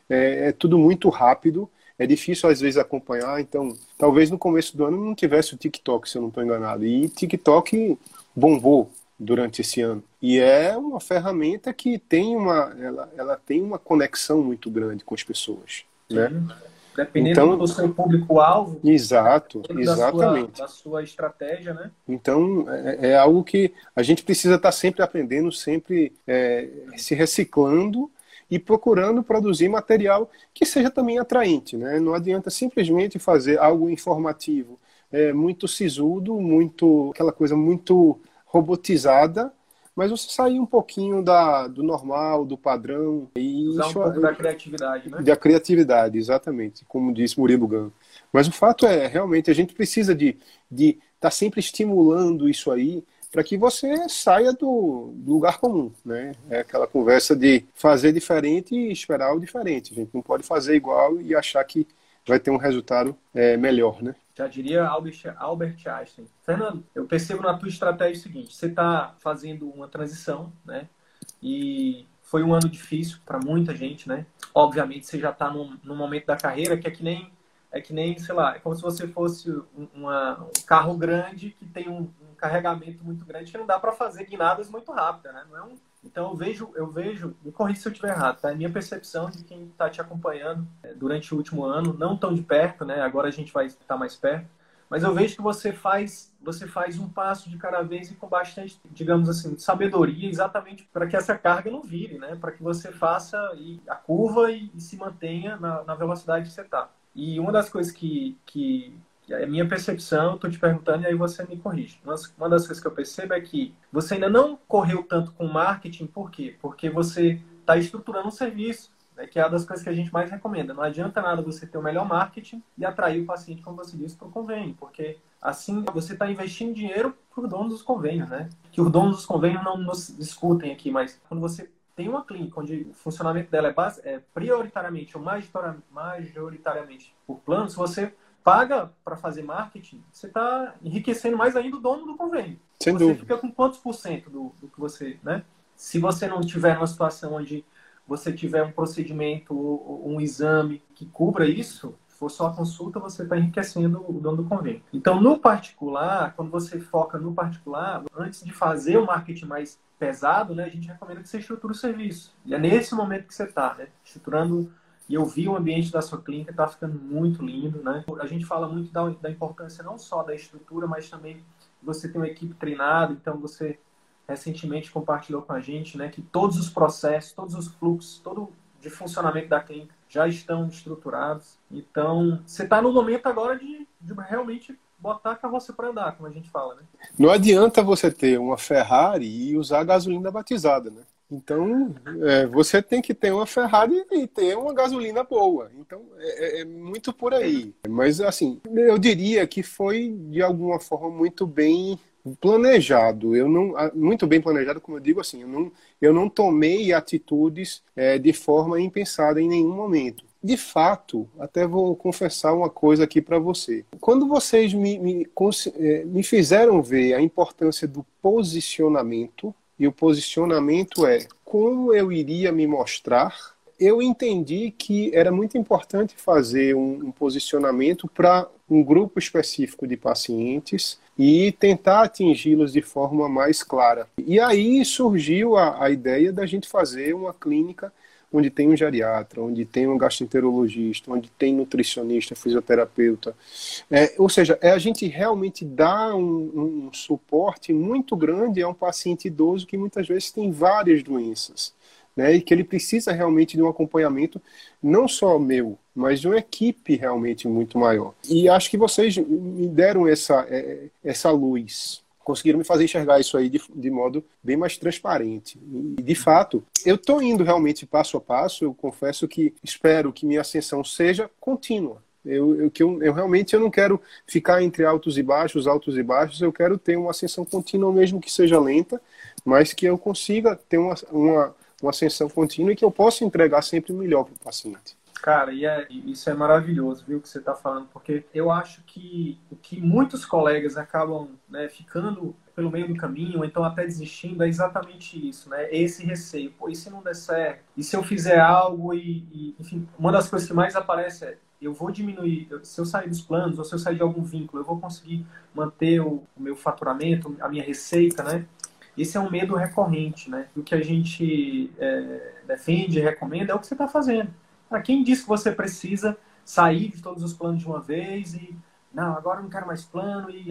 Speaker 2: É, é tudo muito rápido, é difícil às vezes acompanhar. Então, talvez no começo do ano não tivesse o TikTok, se eu não estou enganado. E TikTok bombou durante esse ano. E é uma ferramenta que tem uma, ela, ela tem uma conexão muito grande com as pessoas, né?
Speaker 1: Dependendo então, do seu público-alvo.
Speaker 2: Exato, exatamente.
Speaker 1: Da sua, da sua, estratégia, né?
Speaker 2: Então, é, é, algo que a gente precisa estar sempre aprendendo, sempre é, se reciclando e procurando produzir material que seja também atraente, né? Não adianta simplesmente fazer algo informativo, é, muito sisudo, muito aquela coisa muito robotizada, mas você sair um pouquinho da, do normal, do padrão.
Speaker 1: E Usar um pouco da criatividade, né?
Speaker 2: Da criatividade, exatamente, como disse Murilo. Mas o fato é, realmente, a gente precisa de estar de tá sempre estimulando isso aí para que você saia do, do, lugar comum, né? É aquela conversa de fazer diferente e esperar o diferente. A gente não pode fazer igual e achar que vai ter um resultado é, melhor, né?
Speaker 1: Já diria Albert, Einstein. Fernando, eu percebo na tua estratégia o seguinte: você está fazendo uma transição, né? E foi um ano difícil para muita gente, né? Obviamente você já está num, num, momento da carreira que é que nem é que nem, sei lá, é como se você fosse uma, um carro grande que tem um, um carregamento muito grande que não dá para fazer guinadas muito rápidas, né? Não é um então eu vejo, eu vejo, me corrija se eu estiver errado, tá? É minha percepção de quem está te acompanhando é, durante o último ano, não tão de perto, né? Agora a gente vai estar mais perto, mas eu vejo que você faz, você faz um passo de cada vez e com bastante, digamos assim, sabedoria, exatamente para que essa carga não vire, né? Para que você faça a curva e, e se mantenha na, na velocidade que você está. E uma das coisas que, que é minha percepção, estou te perguntando e aí você me corrige. Uma das coisas que eu percebo é que você ainda não correu tanto com marketing, por quê? Porque você está estruturando um serviço, né, que é uma das coisas que a gente mais recomenda. Não adianta nada você ter o melhor marketing e atrair o paciente, como você disse, para o convênio, porque assim você está investindo dinheiro para os donos dos convênios, né? Que os donos dos convênios não nos discutem aqui, mas quando você tem uma clínica onde o funcionamento dela é, base, é prioritariamente ou majoritariamente por planos, você paga para fazer marketing, você está enriquecendo mais ainda o dono do convênio.
Speaker 2: Sem
Speaker 1: você
Speaker 2: dúvida.
Speaker 1: fica com quantos por cento do, do que você, né? Se você não tiver uma situação onde você tiver um procedimento, um exame que cubra isso, for só a consulta, você está enriquecendo o dono do convênio. Então, no particular, quando você foca no particular, antes de fazer o marketing mais pesado, né, a gente recomenda que você estruture o serviço. E é nesse momento que você está, né, estruturando e eu vi o ambiente da sua clínica, está ficando muito lindo, né? A gente fala muito da, da importância não só da estrutura, mas também você tem uma equipe treinada, então você recentemente compartilhou com a gente, né, que todos os processos, todos os fluxos, todo de funcionamento da clínica já estão estruturados. Então, você está no momento agora de, de realmente botar a carroça para andar, como a gente fala, né?
Speaker 2: Não adianta você ter uma Ferrari e usar gasolina batizada, né? Então, é, você tem que ter uma Ferrari e ter uma gasolina boa. Então, é, é, é, muito por aí. Mas, assim, eu diria que foi, de alguma forma, muito bem planejado. Eu não, muito bem planejado, como eu digo assim, eu não, eu não tomei atitudes é, de forma impensada em nenhum momento. De fato, até vou confessar uma coisa aqui para você. Quando vocês me, me, é, me fizeram ver a importância do posicionamento, e o posicionamento é como eu iria me mostrar. Eu entendi que era muito importante fazer um, um posicionamento para um grupo específico de pacientes e tentar atingi-los de forma mais clara. E aí surgiu a, a ideia da gente fazer uma clínica onde tem um geriatra, onde tem um gastroenterologista, onde tem nutricionista, fisioterapeuta. É, ou seja, é a gente realmente dar um, um suporte muito grande a um paciente idoso que muitas vezes tem várias doenças. Né, e que ele precisa realmente de um acompanhamento, não só meu, mas de uma equipe realmente muito maior. E acho que vocês me deram essa, é, essa luz conseguiram me fazer enxergar isso aí de, de modo bem mais transparente. E, de fato, eu estou indo realmente passo a passo. Eu confesso que espero que minha ascensão seja contínua. Eu, eu, que eu, eu, realmente eu não quero ficar entre altos e baixos, altos e baixos. Eu quero ter uma ascensão contínua, mesmo que seja lenta, mas que eu consiga ter uma, uma, uma ascensão contínua e que eu possa entregar sempre melhor para o paciente.
Speaker 1: Cara, e é, isso é maravilhoso, viu, que você está falando, porque eu acho que o que muitos colegas acabam né, ficando pelo meio do caminho, ou então até desistindo, é exatamente isso, né? Esse receio. Pô, e se não der certo? E se eu fizer algo e, e enfim, uma das coisas que mais aparece é eu vou diminuir, se eu sair dos planos ou se eu sair de algum vínculo, eu vou conseguir manter o, o meu faturamento, a minha receita, né? Esse é um medo recorrente, né? O que a gente é, defende recomenda é o que você está fazendo. Para quem diz que você precisa sair de todos os planos de uma vez e não, agora eu não quero mais plano e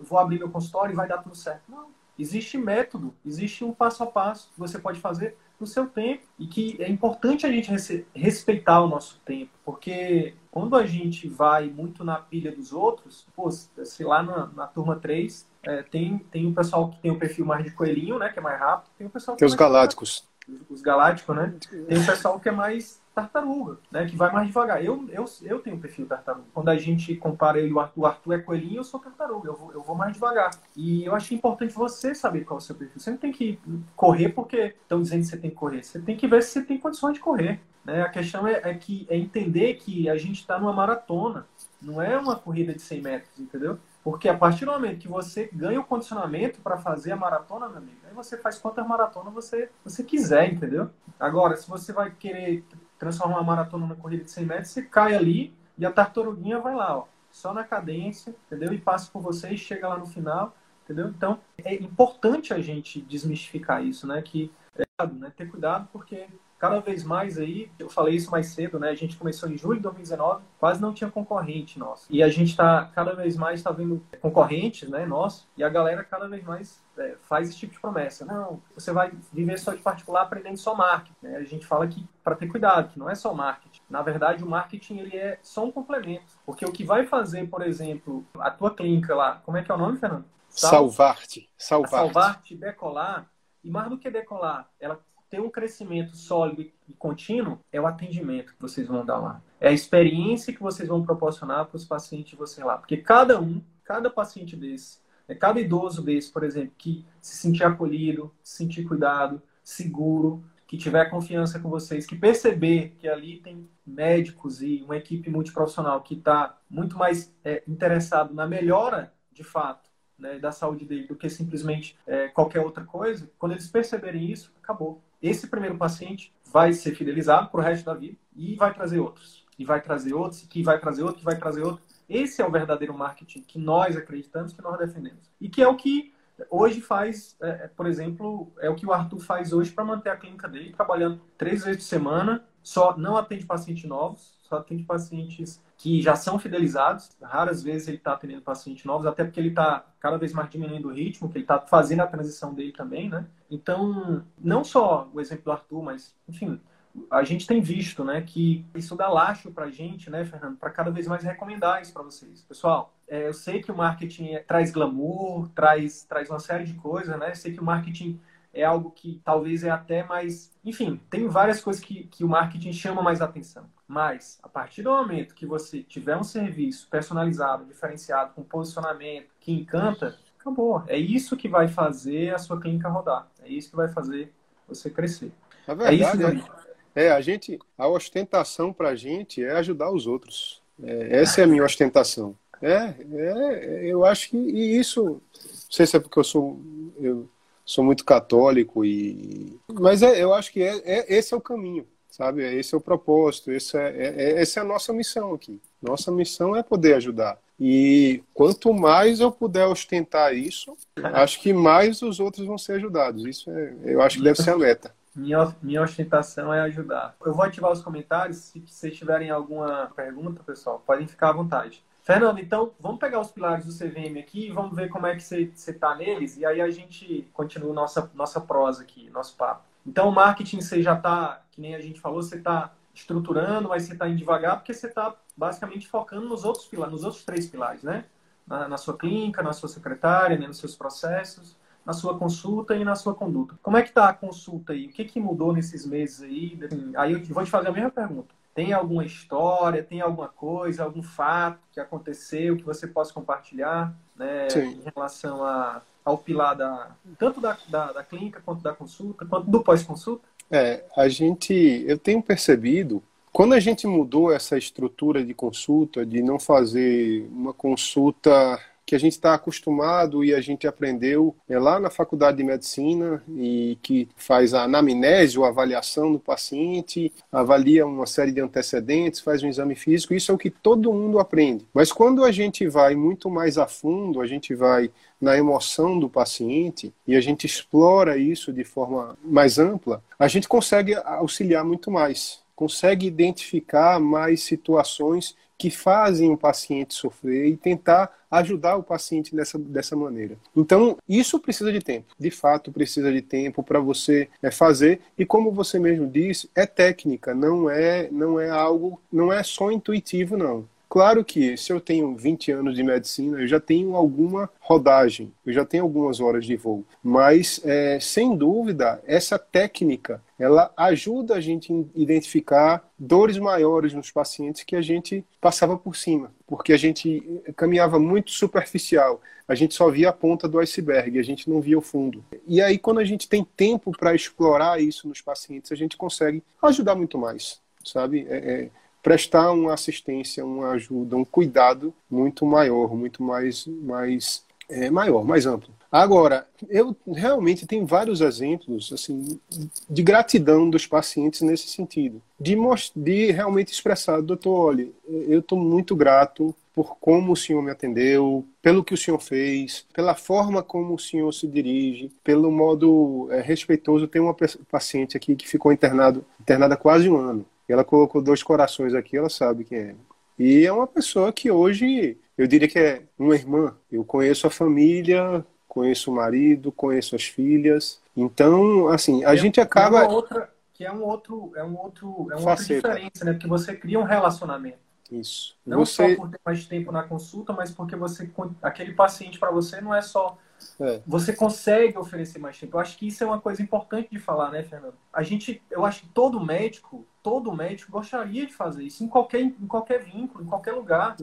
Speaker 1: vou abrir meu consultório e vai dar tudo certo. Não, existe método, existe um passo a passo que você pode fazer no seu tempo e que é importante a gente respeitar o nosso tempo, porque quando a gente vai muito na pilha dos outros, pô, sei lá, na, na turma 3, é, tem, tem o pessoal que tem o perfil mais de coelhinho, né, que é mais rápido, tem o pessoal que
Speaker 2: tem os galácticos.
Speaker 1: Os galácticos, né? Tem o pessoal que é mais tartaruga, né? Que vai mais devagar. Eu, eu, eu tenho um perfil tartaruga. Quando a gente compara eu e o Arthur, o Arthur é coelhinho, eu sou tartaruga. Eu vou, eu vou mais devagar. E eu acho importante você saber qual é o seu perfil. Você não tem que correr porque estão dizendo que você tem que correr. Você tem que ver se você tem condições de correr. Né? A questão é, é, que, é entender que a gente está numa maratona. Não é uma corrida de 100 metros, entendeu? Porque a partir do momento que você ganha o condicionamento para fazer a maratona, meu amigo, aí você faz quantas maratonas você, você quiser, entendeu? Agora, se você vai querer transformar uma maratona numa corrida de 100 metros, você cai ali e a tartaruguinha vai lá, ó, só na cadência, entendeu? E passa por você e chega lá no final, entendeu? Então, é importante a gente desmistificar isso, né? Que é, né? ter cuidado porque cada vez mais aí, eu falei isso mais cedo, né? A gente começou em julho de 2019, quase não tinha concorrente nosso. E a gente está cada vez mais está vendo concorrentes, né, nosso, e a galera cada vez mais é, faz esse tipo de promessa. Não, você vai viver só de particular aprendendo só marketing. Né? A gente fala que para ter cuidado, que não é só marketing. Na verdade, o marketing ele é só um complemento, porque o que vai fazer, por exemplo, a tua clínica lá, como é que é o nome, Fernando?
Speaker 2: Salvar-te.
Speaker 1: Salvar-te. Salvar-te, decolar. E mais do que decolar, ela ter um crescimento sólido e contínuo é o atendimento que vocês vão dar lá. É a experiência que vocês vão proporcionar para os pacientes de você lá. Porque cada um, cada paciente desse, é cada idoso desse, por exemplo, que se sentir acolhido, se sentir cuidado, seguro, que tiver confiança com vocês, que perceber que ali tem médicos e uma equipe multiprofissional que está muito mais é, interessado na melhora, de fato, né, da saúde dele do que simplesmente é, qualquer outra coisa, quando eles perceberem isso, acabou esse primeiro paciente vai ser fidelizado para o resto da vida e vai trazer outros. E vai trazer outros, que vai trazer outro, que vai trazer outro. Esse é o verdadeiro marketing que nós acreditamos, que nós defendemos. E que é o que hoje faz, é, é por exemplo, é o que o Arthur faz hoje para manter a clínica dele, trabalhando três vezes por semana, só não atende pacientes novos, só atende pacientes que já são fidelizados. Raras vezes ele está atendendo pacientes novos, até porque ele está cada vez mais diminuindo o ritmo, que ele está fazendo a transição dele também, né? Então, não só o exemplo do Arthur, mas, enfim, a gente tem visto, né, que isso dá laço para a gente, né, Fernando, para cada vez mais recomendar isso para vocês. Pessoal, é, eu sei que o marketing é, traz glamour, traz, traz uma série de coisas, né? Eu sei que o marketing é algo que talvez é até mais. Enfim, tem várias coisas que, que o marketing chama mais atenção. Mas, a partir do momento que você tiver um serviço personalizado, diferenciado, com posicionamento, que encanta, acabou. É isso que vai fazer a sua clínica rodar. É isso que vai fazer você crescer.
Speaker 2: É verdade, é, isso, é, é a gente, a ostentação para a gente é ajudar os outros. É, essa é a minha ostentação. É, é, eu acho que e isso, não sei se é porque eu sou, eu sou muito católico e, mas é, eu acho que é, é esse é o caminho sabe? Esse é o propósito, esse é, é, é, essa é a nossa missão aqui. Nossa missão é poder ajudar. E quanto mais eu puder ostentar isso, *laughs* acho que mais os outros vão ser ajudados. Isso é, eu acho que deve ser a meta. *laughs*
Speaker 1: Minha, minha ostentação é ajudar. Eu vou ativar os comentários. Se vocês tiverem alguma pergunta, pessoal, podem ficar à vontade. Fernando, então vamos pegar os pilares do CVM aqui e vamos ver como é que você está neles. E aí a gente continua nossa, nossa prosa aqui, nosso papo. Então, o marketing você já está, que nem a gente falou, você está estruturando, mas você está indo devagar porque você está basicamente focando nos outros pilares, nos outros três pilares, né? Na, na sua clínica, na sua secretária, né? nos seus processos, na sua consulta e na sua conduta. Como é que está a consulta aí? O que, que mudou nesses meses aí? Aí eu vou te fazer a mesma pergunta. Tem alguma história, tem alguma coisa, algum fato que aconteceu que você possa compartilhar né, em relação a ao pilar da, tanto da, da, da clínica quanto da consulta, quanto do pós-consulta?
Speaker 2: É, a gente, eu tenho percebido Quando a gente mudou essa estrutura de consulta, de não fazer uma consulta que a gente está acostumado e a gente aprendeu é, lá na faculdade de medicina e que faz a anamnese ou avaliação do paciente, avalia uma série de antecedentes, faz um exame físico, isso é o que todo mundo aprende. Mas quando a gente vai muito mais a fundo, a gente vai na emoção do paciente e a gente explora isso de forma mais ampla, a gente consegue auxiliar muito mais consegue identificar mais situações que fazem o paciente sofrer e tentar ajudar o paciente dessa, dessa maneira. Então, isso precisa de tempo. De fato, precisa de tempo para você é, fazer. E como você mesmo disse, é técnica, não é, não é algo, não é só intuitivo, não. Claro que se eu tenho 20 anos de medicina, eu já tenho alguma rodagem, eu já tenho algumas horas de voo. Mas, é, sem dúvida, essa técnica ela ajuda a gente a identificar dores maiores nos pacientes que a gente passava por cima, porque a gente caminhava muito superficial, a gente só via a ponta do iceberg, a gente não via o fundo. E aí, quando a gente tem tempo para explorar isso nos pacientes, a gente consegue ajudar muito mais, sabe? É, é, prestar uma assistência, uma ajuda, um cuidado muito maior, muito mais, mais é, maior, mais amplo. Agora, eu realmente tenho vários exemplos assim de gratidão dos pacientes nesse sentido, de, de realmente expressar, doutor, olha, eu estou muito grato por como o senhor me atendeu, pelo que o senhor fez, pela forma como o senhor se dirige, pelo modo é, respeitoso. Tem uma paciente aqui que ficou internado, internada quase um ano. Ela colocou dois corações aqui, ela sabe quem é. E é uma pessoa que hoje, eu diria que é uma irmã. Eu conheço a família, conheço o marido, conheço as filhas. Então, assim, a é, gente acaba.
Speaker 1: É outra, que é um outro, é um outro, é uma outra diferença, né? Porque você cria um relacionamento.
Speaker 2: Isso.
Speaker 1: Não você... só por ter mais tempo na consulta, mas porque você aquele paciente para você não é só é. Você consegue oferecer mais tempo. Eu acho que isso é uma coisa importante de falar, né, Fernando? A gente, eu acho que todo médico, todo médico gostaria de fazer isso em qualquer, em qualquer vínculo, em qualquer lugar.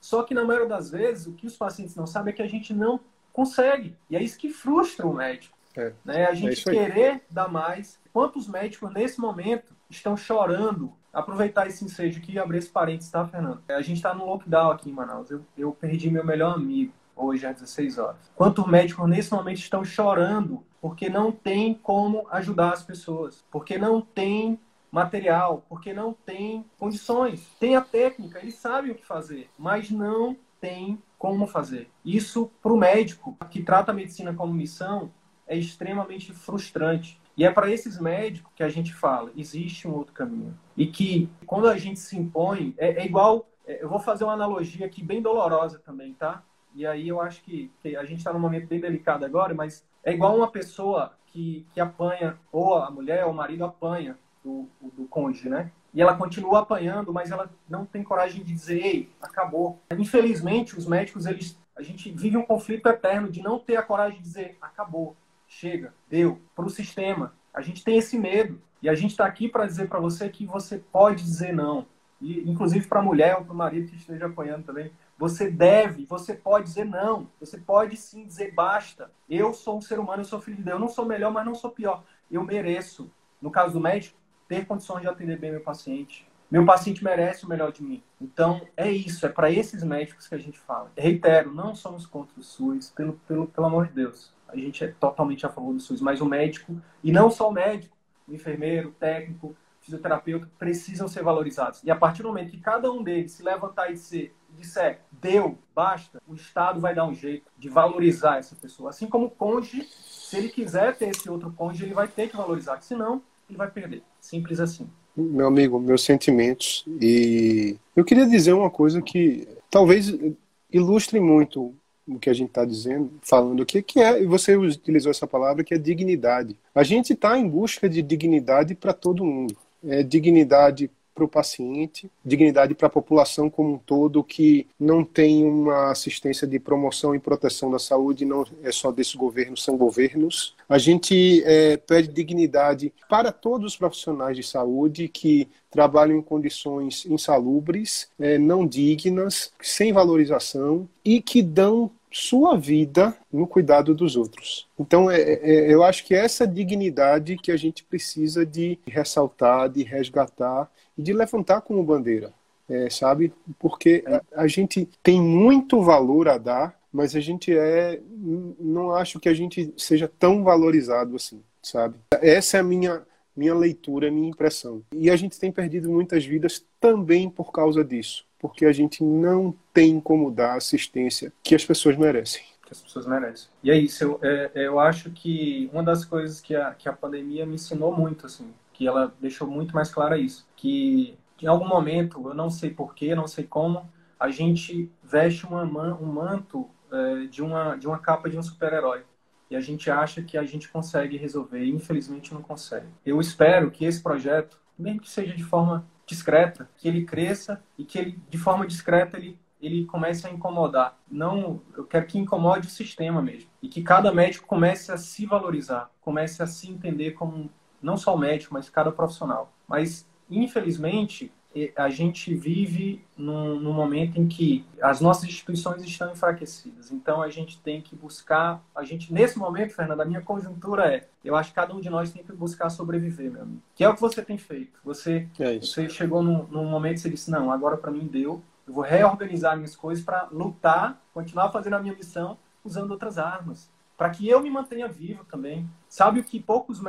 Speaker 1: Só que na maioria das vezes, o que os pacientes não sabem é que a gente não consegue. E é isso que frustra o médico. É. Né? A é gente é querer dar mais. Quantos médicos nesse momento estão chorando? Aproveitar esse ensejo aqui e abrir esse parênteses, tá, Fernando? A gente está no lockdown aqui em Manaus. Eu, eu perdi meu melhor amigo hoje às 16 horas. Quantos médicos nesse momento estão chorando porque não tem como ajudar as pessoas, porque não tem material, porque não tem condições. Tem a técnica, eles sabem o que fazer, mas não tem como fazer. Isso para o médico que trata a medicina como missão é extremamente frustrante. E é para esses médicos que a gente fala, existe um outro caminho. E que quando a gente se impõe, é, é igual. É, eu vou fazer uma analogia aqui bem dolorosa também, tá? E aí eu acho que, que a gente está num momento bem delicado agora, mas é igual uma pessoa que, que apanha, ou a mulher ou o marido apanha do, do cônjuge, né? E ela continua apanhando, mas ela não tem coragem de dizer, ei, acabou. Infelizmente, os médicos, eles, a gente vive um conflito eterno de não ter a coragem de dizer, acabou, chega, deu, para o sistema. A gente tem esse medo. E a gente está aqui para dizer para você que você pode dizer não. E, inclusive para a mulher ou para o marido que esteja apanhando também. Você deve, você pode dizer não. Você pode sim dizer basta. Eu sou um ser humano, eu sou filho de Deus. Eu não sou melhor, mas não sou pior. Eu mereço. No caso do médico, ter condições de atender bem meu paciente. Meu paciente merece o melhor de mim. Então, é isso. É para esses médicos que a gente fala. Reitero, não somos contra o SUS, pelo, pelo, pelo amor de Deus. A gente é totalmente a favor do SUS. Mas o médico, e não só o médico, o enfermeiro, o técnico, fisioterapeuta precisam ser valorizados. E a partir do momento que cada um deles se levantar e dizer, disser, deu, basta, o Estado vai dar um jeito de valorizar essa pessoa. Assim como o cônjuge, se ele quiser ter esse outro cônjuge, ele vai ter que valorizar, senão ele vai perder. Simples assim.
Speaker 2: Meu amigo, meus sentimentos. E eu queria dizer uma coisa que talvez ilustre muito o que a gente está dizendo, falando aqui, que é, e você utilizou essa palavra, que é dignidade. A gente está em busca de dignidade para todo mundo é, dignidade para o paciente, dignidade para a população como um todo que não tem uma assistência de promoção e proteção da saúde, não é só desse governo, são governos. A gente é, pede dignidade para todos os profissionais de saúde que trabalham em condições insalubres, é, não dignas, sem valorização e que dão sua vida no cuidado dos outros. Então, é, é, eu acho que é essa dignidade que a gente precisa de ressaltar, de resgatar e de levantar como bandeira, é, sabe? Porque a, a gente tem muito valor a dar, mas a gente é, não acho que a gente seja tão valorizado assim, sabe? Essa é a minha minha leitura, minha impressão. E a gente tem perdido muitas vidas também por causa disso, porque a gente não tem como dar a assistência que as pessoas merecem.
Speaker 1: Que as pessoas merecem. E é isso, eu, é, é, eu acho que uma das coisas que a, que a pandemia me ensinou muito, assim, que ela deixou muito mais clara isso, que em algum momento, eu não sei porquê, não sei como, a gente veste uma, um manto é, de, uma, de uma capa de um super-herói e a gente acha que a gente consegue resolver e infelizmente não consegue. Eu espero que esse projeto, mesmo que seja de forma discreta, que ele cresça e que ele, de forma discreta, ele, ele comece a incomodar. Não, eu quero que incomode o sistema mesmo. E que cada médico comece a se valorizar, comece a se entender como não só médico, mas cada profissional. Mas, infelizmente, a gente vive num, num, momento em que as nossas instituições estão enfraquecidas. Então a gente tem que buscar, a gente nesse momento, Fernando, a minha conjuntura é, eu acho que cada um de nós tem que buscar sobreviver, meu amigo. Que é o que você tem feito. Você, é você chegou num, num momento e você disse, não, agora para mim deu. Eu vou reorganizar minhas coisas para lutar, continuar fazendo a minha missão usando outras armas para que eu me mantenha vivo também. Sabe o que poucos,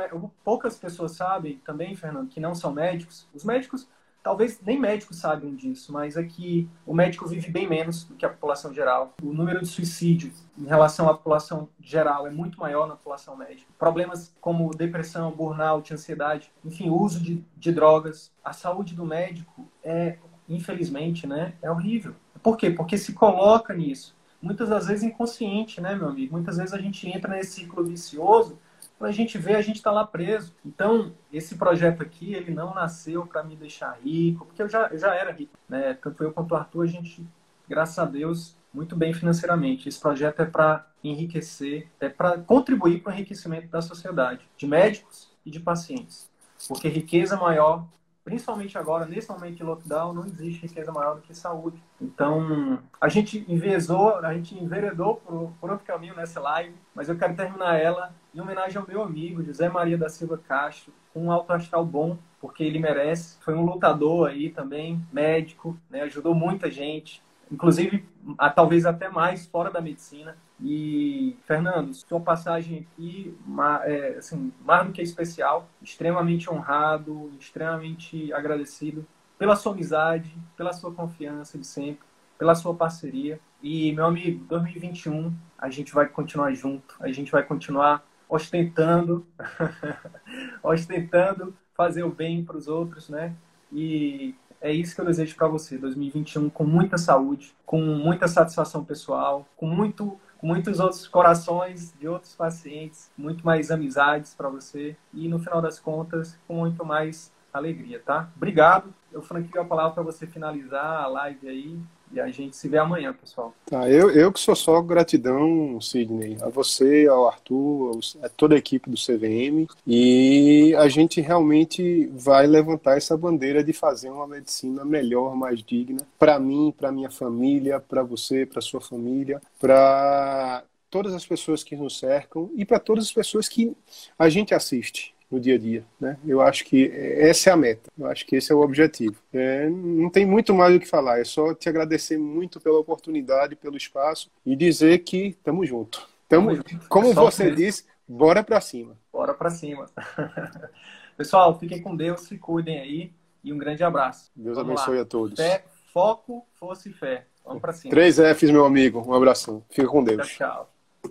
Speaker 1: poucas pessoas sabem também, Fernando, que não são médicos? Os médicos talvez nem médicos sabem disso, mas é que o médico vive bem menos do que a população geral. O número de suicídios em relação à população geral é muito maior na população médica. Problemas como depressão, burnout, ansiedade, enfim, uso de, de drogas. A saúde do médico é, infelizmente, né, é horrível. Por quê? Porque se coloca nisso. Muitas das vezes inconsciente, né, meu amigo? Muitas vezes a gente entra nesse ciclo vicioso quando a gente vê, a gente está lá preso. Então, esse projeto aqui, ele não nasceu para me deixar rico, porque eu já, eu já era rico. Né? Tanto eu quanto o Arthur, a gente, graças a Deus, muito bem financeiramente. Esse projeto é para enriquecer, é para contribuir para o enriquecimento da sociedade, de médicos e de pacientes. Porque riqueza maior principalmente agora, nesse momento de lockdown, não existe riqueza maior do que saúde. Então, a gente envezou, a gente enveredou por, por outro caminho nessa live, mas eu quero terminar ela em homenagem ao meu amigo, José Maria da Silva Castro, com um alto astral bom, porque ele merece. Foi um lutador aí também, médico, né? ajudou muita gente, inclusive, a, talvez até mais fora da medicina. E, Fernando, sua passagem aqui, é, assim, mais do que especial, extremamente honrado, extremamente agradecido pela sua amizade, pela sua confiança de sempre, pela sua parceria. E, meu amigo, 2021, a gente vai continuar junto, a gente vai continuar ostentando, *laughs* ostentando fazer o bem para os outros, né? E é isso que eu desejo para você, 2021, com muita saúde, com muita satisfação pessoal, com muito muitos outros corações de outros pacientes, muito mais amizades para você e no final das contas com muito mais alegria, tá? Obrigado. Eu franquio a palavra para você finalizar a live aí e a gente se vê amanhã, pessoal.
Speaker 2: Tá, eu, eu que sou só gratidão, Sidney, a você, ao Arthur, a toda a equipe do CVM. E a gente realmente vai levantar essa bandeira de fazer uma medicina melhor, mais digna, para mim, para minha família, para você, para sua família, para todas as pessoas que nos cercam e para todas as pessoas que a gente assiste no dia a dia. Né? Eu acho que essa é a meta, eu acho que esse é o objetivo. É, não tem muito mais o que falar, é só te agradecer muito pela oportunidade, pelo espaço e dizer que estamos junto. Tamo, como você disse, bora para cima.
Speaker 1: Bora para cima. *laughs* Pessoal, fiquem com Deus, se cuidem aí e um grande abraço.
Speaker 2: Deus Vamos abençoe
Speaker 1: lá.
Speaker 2: a todos.
Speaker 1: Fé, foco, força e fé. Vamos para cima.
Speaker 2: Três Fs, meu amigo. Um abração. Fica com Deus.
Speaker 1: Tchau,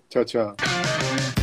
Speaker 2: tchau. Tchau, tchau.